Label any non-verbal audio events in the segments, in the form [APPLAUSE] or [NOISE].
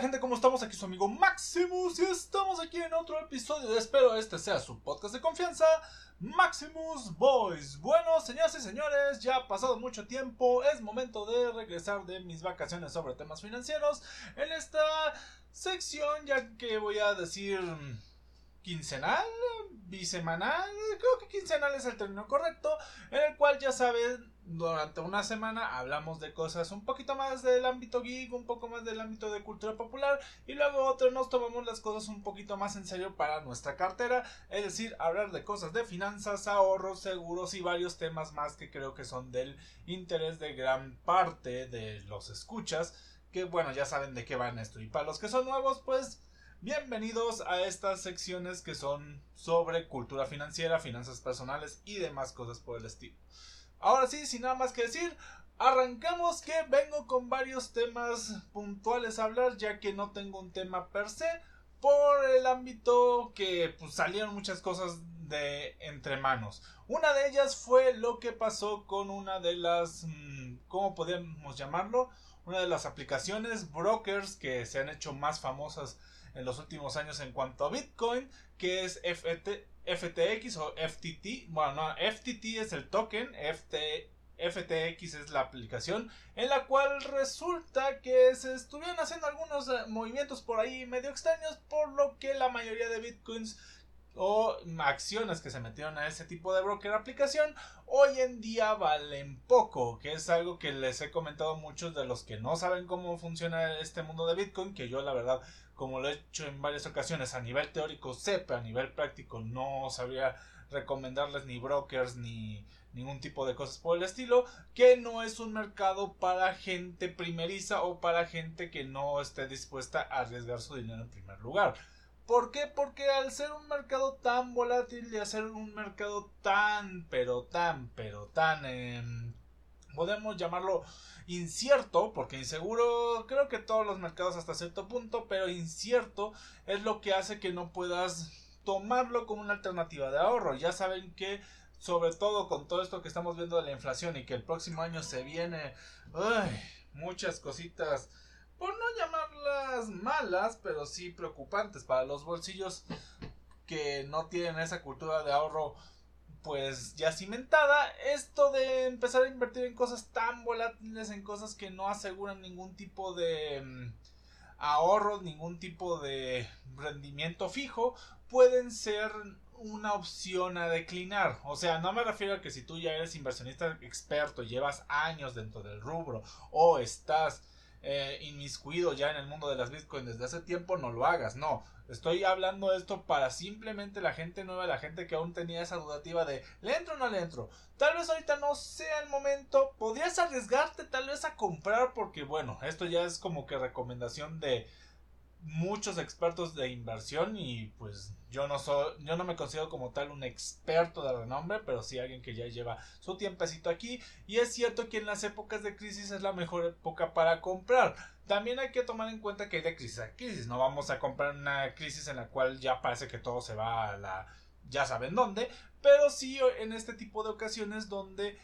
gente? ¿Cómo estamos? Aquí su amigo Maximus y estamos aquí en otro episodio. Espero este sea su podcast de confianza, Maximus Boys. Bueno, señoras y señores, ya ha pasado mucho tiempo. Es momento de regresar de mis vacaciones sobre temas financieros en esta sección, ya que voy a decir quincenal, bisemanal, creo que quincenal es el término correcto, en el cual ya saben, durante una semana hablamos de cosas un poquito más del ámbito geek, un poco más del ámbito de cultura popular, y luego otro nos tomamos las cosas un poquito más en serio para nuestra cartera, es decir, hablar de cosas de finanzas, ahorros, seguros y varios temas más que creo que son del interés de gran parte de los escuchas, que bueno, ya saben de qué van esto, y para los que son nuevos, pues Bienvenidos a estas secciones que son sobre cultura financiera, finanzas personales y demás cosas por el estilo. Ahora sí, sin nada más que decir, arrancamos que vengo con varios temas puntuales a hablar ya que no tengo un tema per se por el ámbito que pues, salieron muchas cosas de entre manos. Una de ellas fue lo que pasó con una de las, mm, ¿cómo podemos llamarlo? Una de las aplicaciones brokers que se han hecho más famosas en los últimos años en cuanto a Bitcoin, que es FTX o FTT. Bueno, no, FTT es el token, FTX es la aplicación, en la cual resulta que se estuvieron haciendo algunos eh, movimientos por ahí medio extraños, por lo que la mayoría de Bitcoins o acciones que se metieron a ese tipo de broker aplicación hoy en día valen poco, que es algo que les he comentado a muchos de los que no saben cómo funciona este mundo de Bitcoin, que yo la verdad como lo he hecho en varias ocasiones, a nivel teórico sepa, a nivel práctico no sabría recomendarles ni brokers ni ningún tipo de cosas por el estilo, que no es un mercado para gente primeriza o para gente que no esté dispuesta a arriesgar su dinero en primer lugar. ¿Por qué? Porque al ser un mercado tan volátil y al ser un mercado tan, pero tan, pero tan em, podemos llamarlo incierto, porque inseguro creo que todos los mercados hasta cierto punto, pero incierto es lo que hace que no puedas tomarlo como una alternativa de ahorro. Ya saben que sobre todo con todo esto que estamos viendo de la inflación y que el próximo año se viene muchas cositas, por no llamarlas malas, pero sí preocupantes para los bolsillos que no tienen esa cultura de ahorro pues ya cimentada, esto de empezar a invertir en cosas tan volátiles, en cosas que no aseguran ningún tipo de mm, ahorros, ningún tipo de rendimiento fijo, pueden ser una opción a declinar. O sea, no me refiero a que si tú ya eres inversionista experto, llevas años dentro del rubro o estás eh, inmiscuido ya en el mundo de las bitcoins desde hace tiempo, no lo hagas. No, estoy hablando esto para simplemente la gente nueva, la gente que aún tenía esa dudativa de ¿le entro o no le entro? Tal vez ahorita no sea el momento. Podrías arriesgarte tal vez a comprar porque bueno, esto ya es como que recomendación de muchos expertos de inversión y pues yo no soy yo no me considero como tal un experto de renombre pero sí alguien que ya lleva su tiempecito aquí. Y es cierto que en las épocas de crisis es la mejor época para comprar. También hay que tomar en cuenta que hay de crisis a crisis no vamos a comprar una crisis en la cual ya parece que todo se va a la ya saben dónde pero sí en este tipo de ocasiones donde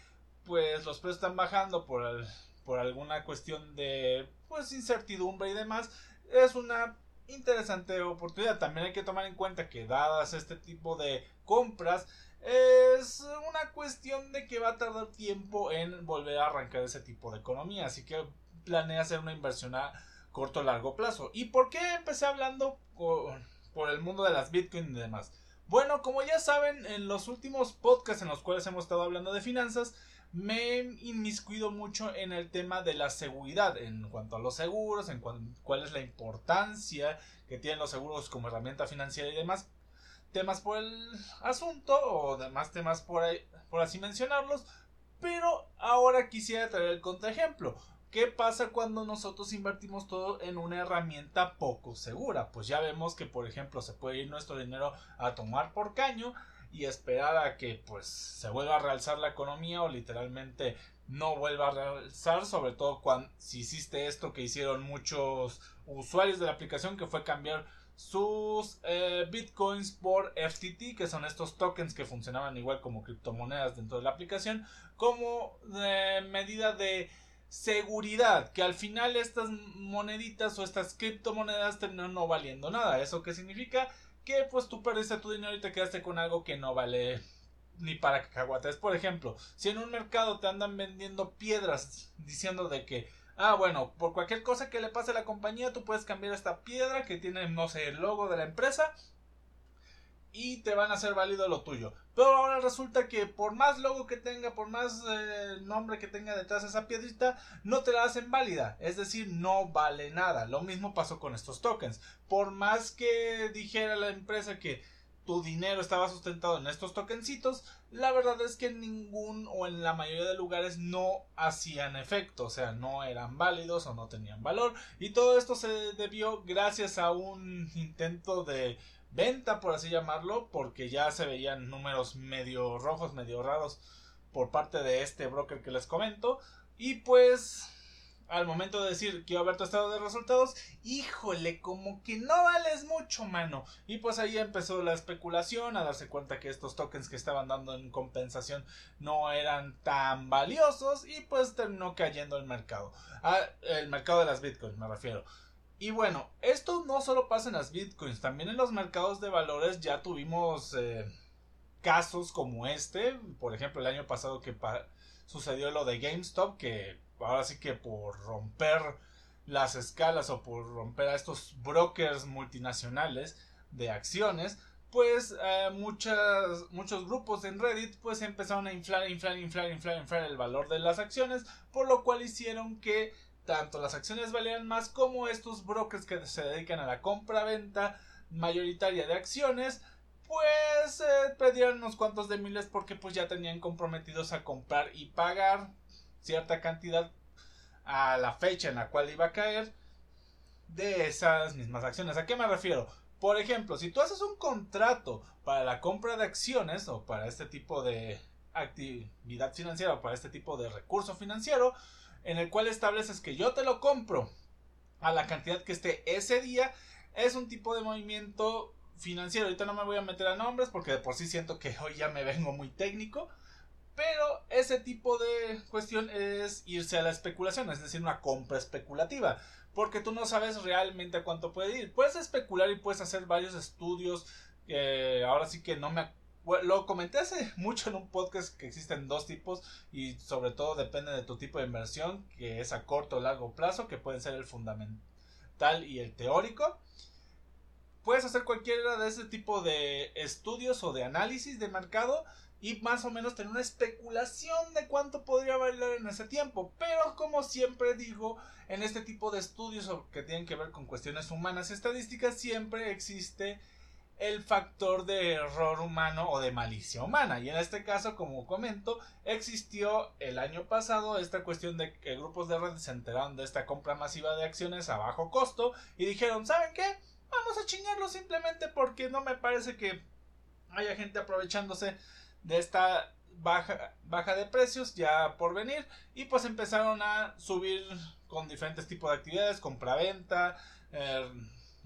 pues los precios están bajando por por alguna cuestión de pues incertidumbre y demás es una interesante oportunidad. También hay que tomar en cuenta que dadas este tipo de compras, es una cuestión de que va a tardar tiempo en volver a arrancar ese tipo de economía. Así que planea hacer una inversión a corto o largo plazo. ¿Y por qué empecé hablando por el mundo de las Bitcoin y demás? Bueno, como ya saben, en los últimos podcasts en los cuales hemos estado hablando de finanzas, me he inmiscuido mucho en el tema de la seguridad, en cuanto a los seguros, en cuál es la importancia que tienen los seguros como herramienta financiera y demás temas por el asunto o demás temas por, por así mencionarlos, pero ahora quisiera traer el contraejemplo. ¿Qué pasa cuando nosotros invertimos todo en una herramienta poco segura? Pues ya vemos que, por ejemplo, se puede ir nuestro dinero a tomar por caño y esperar que pues se vuelva a realzar la economía o literalmente no vuelva a realzar, sobre todo cuando si hiciste esto que hicieron muchos usuarios de la aplicación que fue cambiar sus eh, bitcoins por FTT, que son estos tokens que funcionaban igual como criptomonedas dentro de la aplicación, como medida de seguridad, que al final estas moneditas o estas criptomonedas terminan no valiendo nada. ¿Eso qué significa? Que pues tú perdiste tu dinero y te quedaste con algo que no vale ni para cacahuates. Por ejemplo, si en un mercado te andan vendiendo piedras diciendo de que, ah, bueno, por cualquier cosa que le pase a la compañía, tú puedes cambiar esta piedra que tiene, no sé, el logo de la empresa y te van a hacer válido lo tuyo. Pero ahora resulta que por más logo que tenga, por más eh, nombre que tenga detrás de esa piedrita, no te la hacen válida. Es decir, no vale nada. Lo mismo pasó con estos tokens. Por más que dijera la empresa que tu dinero estaba sustentado en estos tokencitos, la verdad es que en ningún o en la mayoría de lugares no hacían efecto, o sea, no eran válidos o no tenían valor. Y todo esto se debió gracias a un intento de venta, por así llamarlo, porque ya se veían números medio rojos, medio raros por parte de este broker que les comento. Y pues al momento de decir a haber tu estado de resultados, híjole, como que no vales mucho, mano. Y pues ahí empezó la especulación, a darse cuenta que estos tokens que estaban dando en compensación no eran tan valiosos y pues terminó cayendo el mercado. Ah, el mercado de las bitcoins, me refiero. Y bueno, esto no solo pasa en las bitcoins, también en los mercados de valores ya tuvimos eh, casos como este. Por ejemplo, el año pasado que sucedió lo de GameStop, que ahora sí que por romper las escalas o por romper a estos brokers multinacionales de acciones, pues eh, muchos grupos en Reddit pues empezaron a inflar, inflar, inflar, inflar, inflar el valor de las acciones, por lo cual hicieron que tanto las acciones valían más como estos brokers que se dedican a la compra-venta mayoritaria de acciones pues eh, perdieron unos cuantos de miles porque pues ya tenían comprometidos a comprar y pagar cierta cantidad a la fecha en la cual iba a caer de esas mismas acciones. ¿A qué me refiero? Por ejemplo, si tú haces un contrato para la compra de acciones o para este tipo de actividad financiera o para este tipo de recurso financiero, en el cual estableces que yo te lo compro a la cantidad que esté ese día, es un tipo de movimiento financiero. Ahorita no me voy a meter a nombres porque de por sí siento que hoy ya me vengo muy técnico. Pero ese tipo de cuestión es irse a la especulación, es decir, una compra especulativa. Porque tú no sabes realmente a cuánto puede ir. Puedes especular y puedes hacer varios estudios. ahora sí que no me lo comenté hace [LAUGHS] mucho en un podcast que existen dos tipos y sobre todo depende de tu tipo de inversión, que es a corto o largo plazo, que pueden ser el fundamental y el teórico. Puedes hacer cualquiera de ese tipo de estudios o de análisis de mercado y más o menos tener una especulación de cuánto podría valer en ese tiempo. Pero como siempre digo, en este tipo de estudios que tienen que ver con cuestiones humanas y estadísticas siempre existe el factor de error humano o de malicia humana. Y en este caso, como comento, existió el año pasado esta cuestión de que grupos de red se enteraron de esta compra masiva de acciones a bajo costo y dijeron, ¿saben qué? Vamos a chingarlo simplemente porque no me parece que haya gente aprovechándose de esta baja, baja de precios ya por venir y pues empezaron a subir con diferentes tipos de actividades, compra-venta, eh,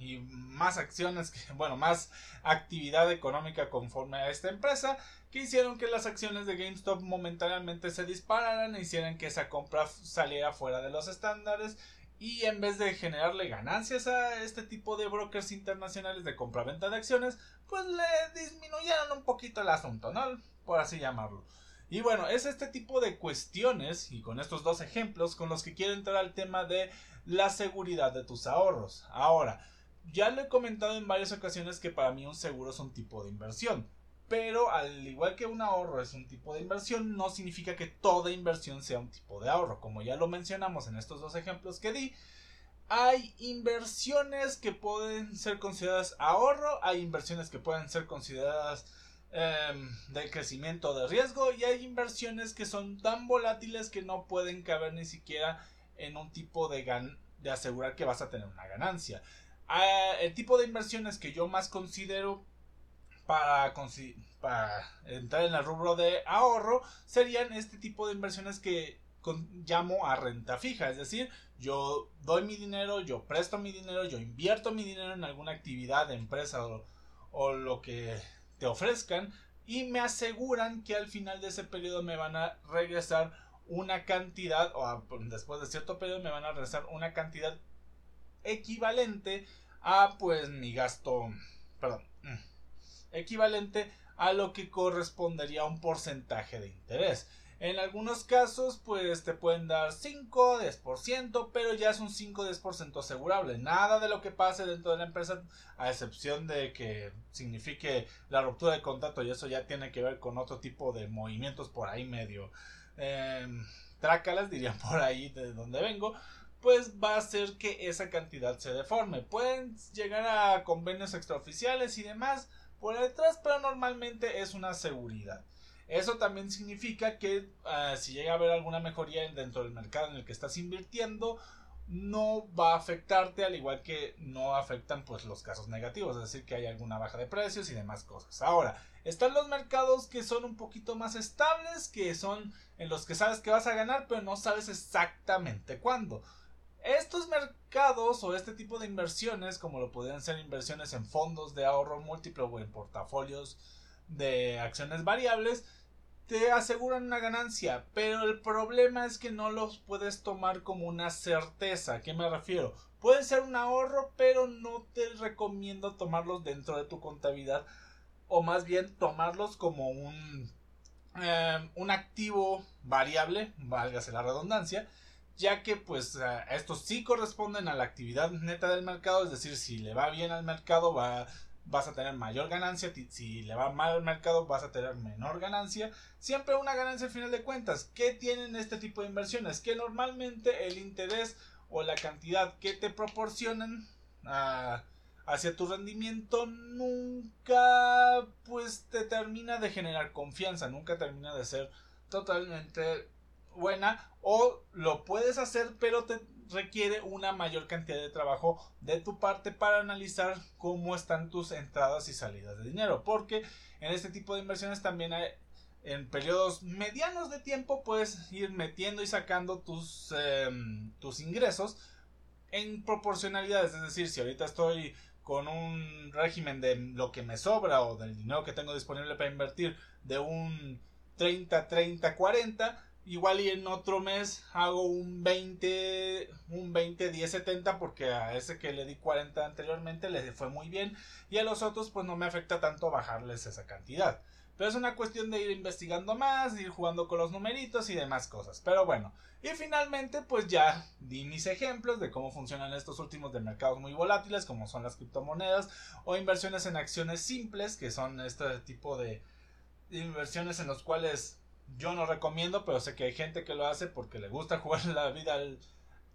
y más acciones, que, [LAUGHS] bueno, más actividad económica conforme a esta empresa, que hicieron que las acciones de GameStop momentáneamente se dispararan e hicieran que esa compra saliera fuera de los estándares y en vez de generarle ganancias a este tipo de brokers internacionales de compra-venta de acciones, pues le disminuyeron un poquito el asunto, ¿no? Por así llamarlo. Y bueno, es este tipo de cuestiones, y con estos dos ejemplos, con los que quiero entrar al tema de la seguridad de tus ahorros. Ahora, ya lo he comentado en varias ocasiones que para mí un seguro es un tipo de inversión. Pero al igual que un ahorro es un tipo de inversión, no significa que toda inversión sea un tipo de ahorro. Como ya lo mencionamos en estos dos ejemplos que di, hay inversiones que pueden ser consideradas ahorro, hay inversiones que pueden ser consideradas em, de crecimiento de riesgo y hay inversiones que son tan volátiles que no pueden caber ni siquiera en un tipo de, de asegurar que vas a tener una ganancia. Ah, el tipo de inversiones que yo más considero para, entrar en el rubro de ahorro serían este tipo de inversiones que llamo a renta fija, es decir, yo doy mi dinero, yo presto mi dinero, yo invierto mi dinero en alguna actividad empresa o, o lo que te ofrezcan y me aseguran que al final de ese periodo me van a regresar una cantidad, o después de cierto periodo me van a regresar una cantidad equivalente a pues mi gasto, perdón, mm, equivalente a lo que correspondería a un porcentaje de interés. En algunos casos, pues te pueden dar 5, 10%, pero ya es un 5, 10% asegurable. Nada de lo que pase dentro de la empresa, a excepción de que signifique la ruptura de contrato, y eso ya tiene que ver con otro tipo de movimientos por ahí medio eh, trácalas, dirían [LAUGHS] por ahí de donde vengo pues va a hacer que esa cantidad se deforme. Pueden llegar a convenios extraoficiales y demás por detrás, pero normalmente es una seguridad. Eso también significa que ah, si llega a haber alguna mejoría dentro del mercado en el que estás invirtiendo, no va a afectarte al igual que no afectan pues los casos negativos, es decir, que hay alguna baja de precios y demás cosas. Ahora, están los mercados que son un poquito más estables, que son en los que sabes que vas a ganar, pero no sabes exactamente cuándo. Estos mercados o este tipo de inversiones, como lo podrían ser inversiones en fondos de ahorro múltiplo o en portafolios de acciones variables, te aseguran una ganancia, pero el problema es que no los puedes tomar como una certeza. ¿A qué me refiero? Pueden ser un ahorro, pero no te recomiendo tomarlos dentro de tu contabilidad o más bien tomarlos como un, eh, un activo variable, válgase la redundancia, ya que pues estos sí corresponden a la actividad neta del mercado, es decir, si le va bien al mercado va, vas a tener mayor ganancia, si le va mal al mercado vas a tener menor ganancia, siempre una ganancia al final de cuentas. ¿Qué tienen este tipo de inversiones? Que normalmente el interés o la cantidad que te proporcionan hacia tu rendimiento nunca pues te termina de generar confianza, nunca termina de ser totalmente buena o lo puedes hacer pero te requiere una mayor cantidad de trabajo de tu parte para analizar cómo están tus entradas y salidas de dinero porque en este tipo de inversiones también en periodos medianos de tiempo puedes ir metiendo y sacando tus, em, tus ingresos en proporcionalidades. Es decir si ahorita estoy con un régimen de lo que me sobra o del dinero que tengo disponible para invertir de un 30 30 40 Igual y en otro mes hago un 20, un 20, 10, 70 porque a ese que le di 40 anteriormente le fue muy bien y a los otros pues no me afecta tanto bajarles esa cantidad. Pero es una cuestión de ir investigando más, de ir jugando con los numeritos y demás cosas. Pero bueno, y finalmente pues ya di mis ejemplos de cómo funcionan estos últimos de mercados muy volátiles como son las criptomonedas o inversiones en acciones simples que son este tipo de inversiones en los cuales yo no recomiendo, pero sé que hay gente que lo hace porque le gusta [LAUGHS] jugar la vida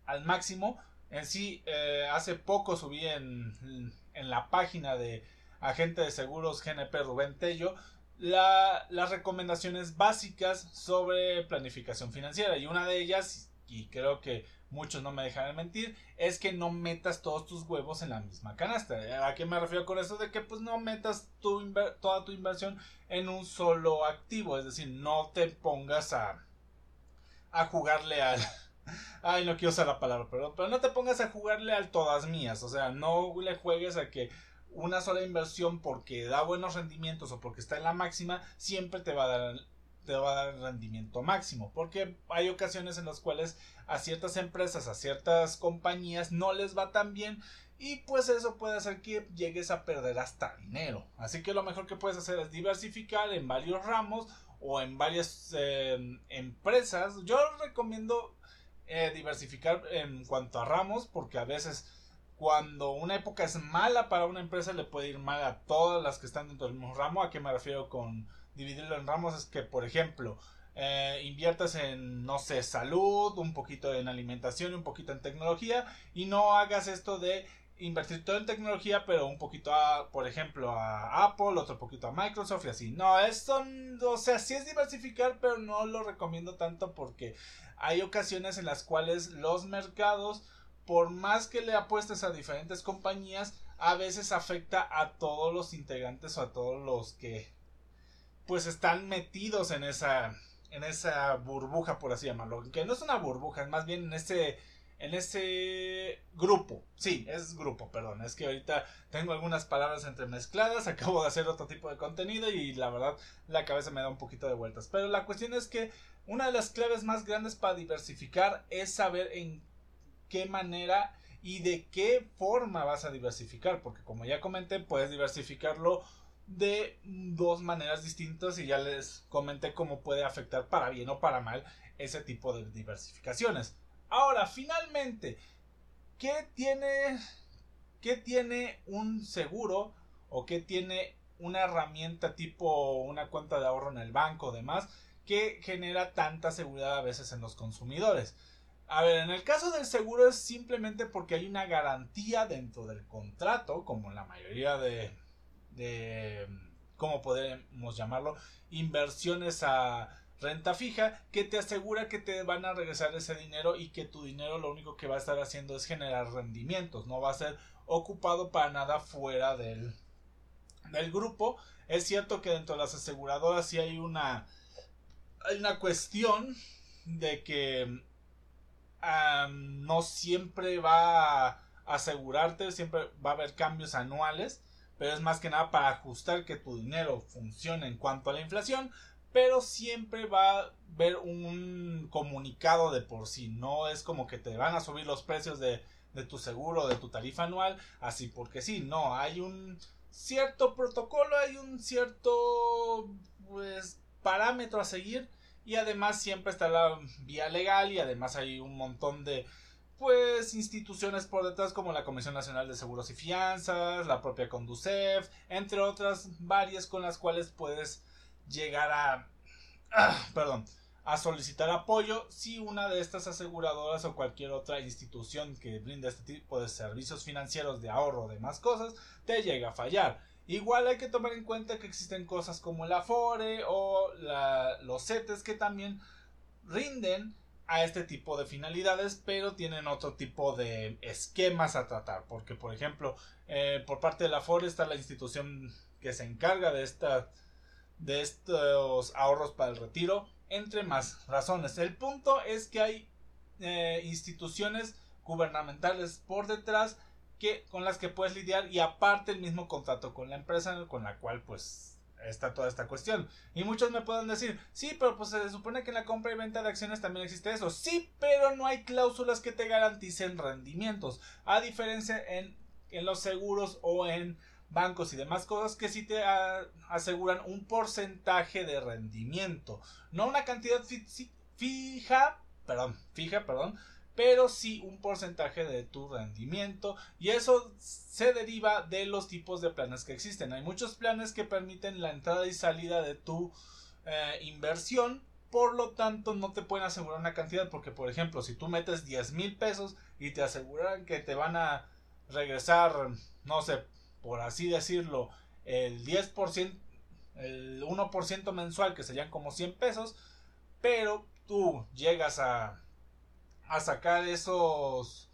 al, máximo. En sí, eh, hace poco subí en, en, la página de agente de seguros GNP Rubén Tello la, las recomendaciones básicas sobre planificación financiera. Y una de ellas, y creo que muchos no me dejarán mentir, es que no metas todos tus huevos en la misma canasta. ¿A qué me refiero con eso? De que pues no metas toda tu inversión en un solo activo, es decir, no te pongas a, a jugarle al... [LAUGHS] Ay, no quiero usar la palabra, pero, pero no te pongas a jugarle al todas mías, o sea, no le juegues a que una sola inversión porque da buenos rendimientos o porque está en la máxima siempre te va a dar te va a dar rendimiento máximo. Porque hay ocasiones en las cuales a ciertas empresas, a ciertas compañías no les va tan bien. Y pues eso puede hacer que llegues a perder hasta dinero. Así que lo mejor que puedes hacer es diversificar en varios ramos o en varias eh, empresas. Yo recomiendo eh, diversificar en cuanto a ramos porque a veces cuando una época es mala para una empresa le puede ir mal a todas las que están dentro del mismo ramo. ¿A qué me refiero con dividirlo en ramos es que, por ejemplo, eh, inviertas en, no sé, salud, un poquito en alimentación y un poquito en tecnología y no hagas esto de invertir todo en tecnología, pero un poquito a, por ejemplo, a Apple, otro poquito a Microsoft y así. No, esto, o sea, sí es diversificar, pero no lo recomiendo tanto porque hay ocasiones en las cuales los mercados, por más que le apuestes a diferentes compañías, a veces afecta a todos los integrantes o a todos los que pues están metidos en esa en esa burbuja por así llamarlo que no es una burbuja es más bien en ese en ese grupo. Sí, es grupo, perdón. Es que ahorita tengo algunas palabras entremezcladas. [LAUGHS] Acabo de hacer otro tipo de contenido y la verdad la cabeza me da un poquito de vueltas. Pero la cuestión es que una de las claves más grandes para diversificar es saber en qué manera y de qué forma vas a diversificar. Porque como ya comenté, puedes diversificarlo de dos maneras distintas y ya les comenté cómo puede afectar para bien o para mal ese tipo de diversificaciones. Ahora, finalmente, ¿qué tiene, qué tiene un seguro o qué tiene una herramienta tipo una cuenta de ahorro en el banco o demás que genera tanta seguridad a veces en los consumidores? A ver, en el caso del seguro es simplemente porque hay una garantía dentro del contrato, como en la mayoría de, de ¿cómo podemos llamarlo? Inversiones a renta fija que te asegura que te van a regresar ese dinero y que tu dinero lo único que va a estar haciendo es generar rendimientos, no va a ser ocupado para nada fuera del, del grupo. Es cierto que dentro de las aseguradoras sí hay una, hay una cuestión de que no siempre va a asegurarte, siempre va a haber cambios anuales, pero es más que nada para ajustar que tu dinero funcione en cuanto a la inflación, pero siempre va a haber un comunicado de por sí, no es como que te van a subir los precios de, de tu seguro, de tu tarifa anual, así porque sí, no, hay un cierto protocolo, hay un cierto pues parámetro a seguir y además siempre está la vía legal y además hay un montón de pues instituciones por detrás como la Comisión Nacional de Seguros y Fianzas, la propia Conducef, entre otras varias con las cuales puedes llegar a, ah, perdón, a solicitar apoyo si una de estas aseguradoras o cualquier otra institución que brinda este tipo de servicios financieros de ahorro o demás cosas te llega a fallar. Igual hay que tomar en cuenta que existen cosas como el Afore o los CETES que también rinden a este tipo de finalidades, pero tienen otro tipo de esquemas a tratar. Porque, por ejemplo, eh, por parte de la Afore está la institución que se encarga de esta de estos ahorros para el retiro, entre más razones. El punto es que hay eh, instituciones gubernamentales por detrás que con las que puedes lidiar y aparte el mismo contrato con la empresa con la cual pues está toda esta cuestión. Y muchos me pueden decir, sí, pero pues se supone que en la compra y venta de acciones también existe eso. Sí, pero no hay cláusulas que te garanticen rendimientos. A diferencia en, en los seguros o en bancos y demás cosas que sí te aseguran un porcentaje de rendimiento. No una cantidad fija, perdón, fija, perdón, pero sí un porcentaje de tu rendimiento y eso se deriva de los tipos de planes que existen. Hay muchos planes que permiten la entrada y salida de tu eh, inversión, por lo tanto no te pueden asegurar una cantidad porque por ejemplo si tú metes 10 mil pesos y te aseguran que te van a regresar no sé por así decirlo, el 10%, el 1% mensual, que serían como 100 pesos, pero tú llegas a, a sacar esos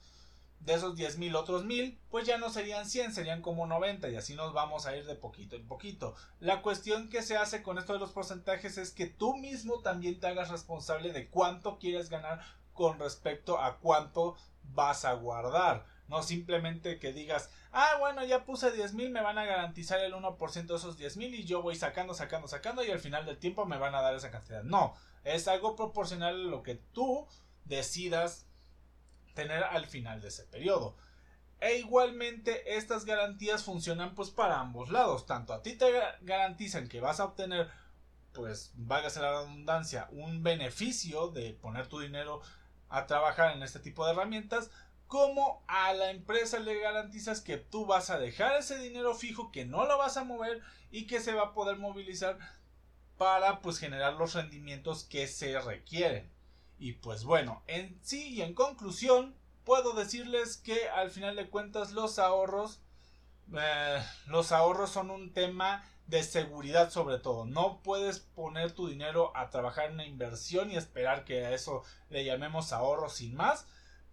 de esos 10 mil otros mil, pues ya no serían 100, serían como 90 y así nos vamos a ir de poquito en poquito. La cuestión que se hace con esto de los porcentajes es que tú mismo también te hagas responsable de cuánto quieres ganar con respecto a cuánto vas a guardar. No simplemente que digas, ah, bueno, ya puse 10 mil, me van a garantizar el 1% de esos 10 mil y yo voy sacando, sacando, sacando y al final del tiempo me van a dar esa cantidad. No, es algo proporcional a lo que tú decidas tener al final de ese periodo. E igualmente estas garantías funcionan pues para ambos lados. Tanto a ti te garantizan que vas a obtener pues vágase la redundancia un beneficio de poner tu dinero a trabajar en este tipo de herramientas como a la empresa le garantizas que tú vas a dejar ese dinero fijo, que no lo vas a mover y que se va a poder movilizar para pues generar los rendimientos que se requieren. Y pues bueno, en sí y en conclusión, puedo decirles que al final de cuentas los ahorros, eh, los ahorros son un tema de seguridad sobre todo. No puedes poner tu dinero a trabajar en una inversión y esperar que a eso le llamemos ahorro sin más,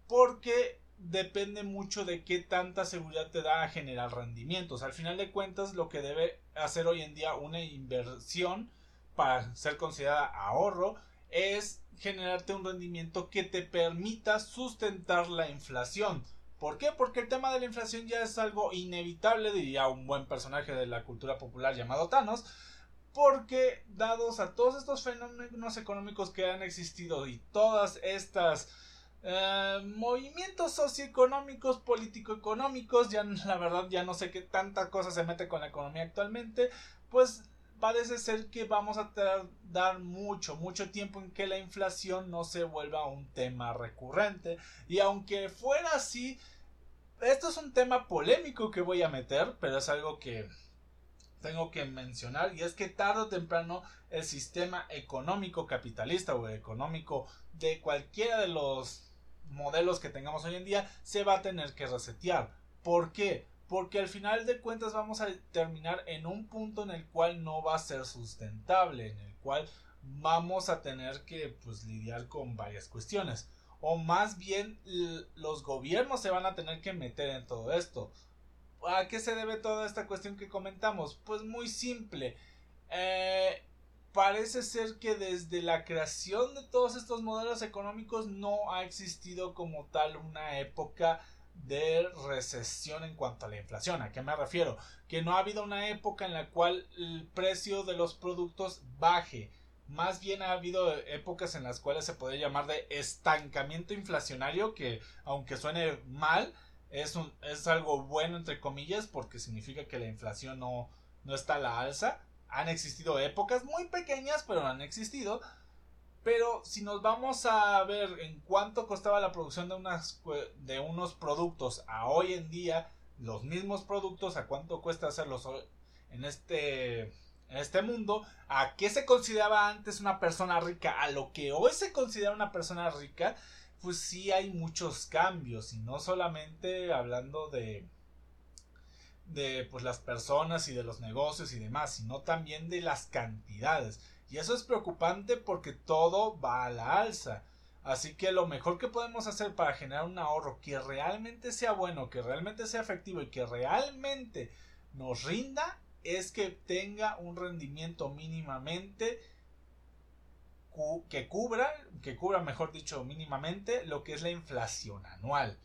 porque depende mucho de qué tanta seguridad te da a generar rendimientos. Al final de cuentas, lo que debe hacer hoy en día una inversión para ser considerada ahorro es generarte un rendimiento que te permita sustentar la inflación. ¿Por qué? Porque el tema de la inflación ya es algo inevitable, diría un buen personaje de la cultura popular llamado Thanos, porque dados a todos estos fenómenos económicos que han existido y todas estas eh, movimientos socioeconómicos, político-económicos, ya la verdad ya no sé qué tanta cosa se mete con la economía actualmente, pues parece ser que vamos a dar mucho, mucho tiempo en que la inflación no se vuelva un tema recurrente. Y aunque fuera así, esto es un tema polémico que voy a meter, pero es algo que tengo que mencionar y es que tarde o temprano el sistema económico capitalista o económico de cualquiera de los modelos que tengamos hoy en día se va a tener que resetear. ¿Por qué? Porque al final de cuentas vamos a terminar en un punto en el cual no va a ser sustentable, en el cual vamos a tener que pues, lidiar con varias cuestiones. O más bien los gobiernos se van a tener que meter en todo esto. ¿A qué se debe toda esta cuestión que comentamos? Pues muy simple. Eh, parece ser que desde la creación de todos estos modelos económicos no ha existido como tal una época de recesión en cuanto a la inflación. ¿A qué me refiero? Que no ha habido una época en la cual el precio de los productos baje. Más bien ha habido épocas en las cuales se puede llamar de estancamiento inflacionario, que aunque suene mal, es, es algo bueno entre comillas porque significa que la inflación no, no está a la alza han existido épocas muy pequeñas, pero han existido. Pero si nos vamos a ver en cuánto costaba la producción de, unas, de unos productos a hoy en día, los mismos productos, a cuánto cuesta hacerlos en este, en este mundo, a qué se consideraba antes una persona rica, a lo que hoy se considera una persona rica, pues sí hay muchos cambios. Y no solamente hablando de, de pues las personas y de los negocios y demás, sino también de las cantidades. Y eso es preocupante porque todo va a la alza. Así que lo mejor que podemos hacer para generar un ahorro que realmente sea bueno, que realmente sea efectivo y que realmente nos rinda es que tenga un rendimiento mínimamente que cubra, que cubra mejor dicho mínimamente lo que es la inflación anual.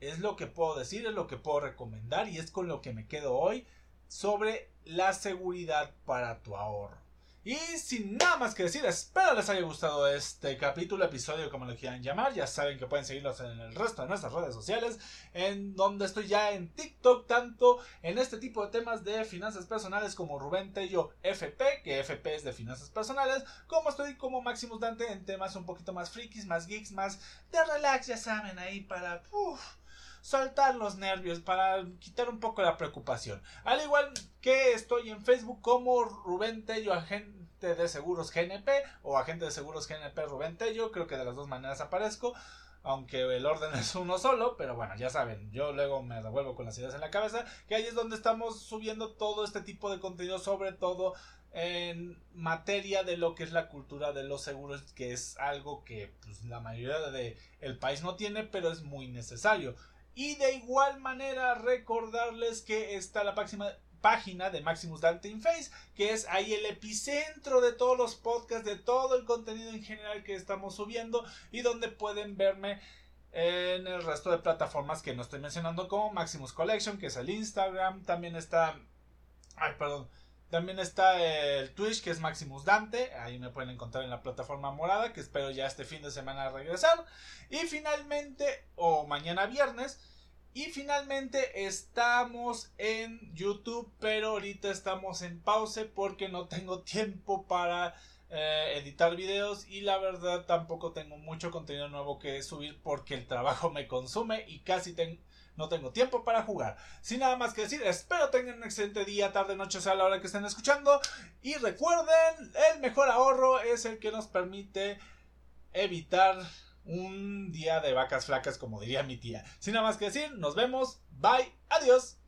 Es lo que puedo decir, es lo que puedo recomendar y es con lo que me quedo hoy sobre la seguridad para tu ahorro. Y sin nada más que decir, espero les haya gustado este capítulo, episodio, como lo quieran llamar. Ya saben que pueden seguirnos en el resto de nuestras redes sociales, en donde estoy ya en TikTok, tanto en este tipo de temas de finanzas personales como Rubén Tello FP, que FP es de finanzas personales, como estoy como Maximus Dante en temas un poquito más frikis, más geeks, más de relax, ya saben, ahí para soltar los nervios, para quitar un poco la preocupación. Al igual que estoy en Facebook como Rubén Tello, agente de seguros GNP o agente de seguros GNP Rubén Tello, creo que de las dos maneras aparezco. Aunque el orden [LAUGHS] es uno solo, pero bueno, ya saben, yo luego me revuelvo con las ideas en la cabeza, que ahí es donde estamos subiendo todo este tipo de contenido, sobre todo en materia de lo que es la cultura de los seguros, que es algo que pues, la mayoría del el país no tiene, pero es muy necesario. Y de igual manera recordarles que está la página de Maximus Dante in Face, que es ahí el epicentro de todos los podcasts, de todo el contenido en general que estamos subiendo y donde pueden verme en el resto de plataformas que no estoy mencionando como Maximus Collection, que es el Instagram, también está ay, perdón, también está el Twitch, que es Maximus Dante. Ahí me pueden encontrar en la plataforma morada, que espero ya este fin de semana regresar. Y finalmente, o mañana viernes. Y finalmente estamos en YouTube, pero ahorita estamos en pause porque no tengo tiempo para eh, editar videos y la verdad tampoco tengo mucho contenido nuevo que subir porque el trabajo me consume y casi tengo no tengo tiempo para jugar. Sin nada más que decir, espero tengan un excelente día, tarde, noche, sea la hora que estén escuchando. Y recuerden, el mejor ahorro es el que nos permite evitar un día de vacas flacas, como diría mi tía. Sin nada más que decir, nos vemos. Bye. Adiós.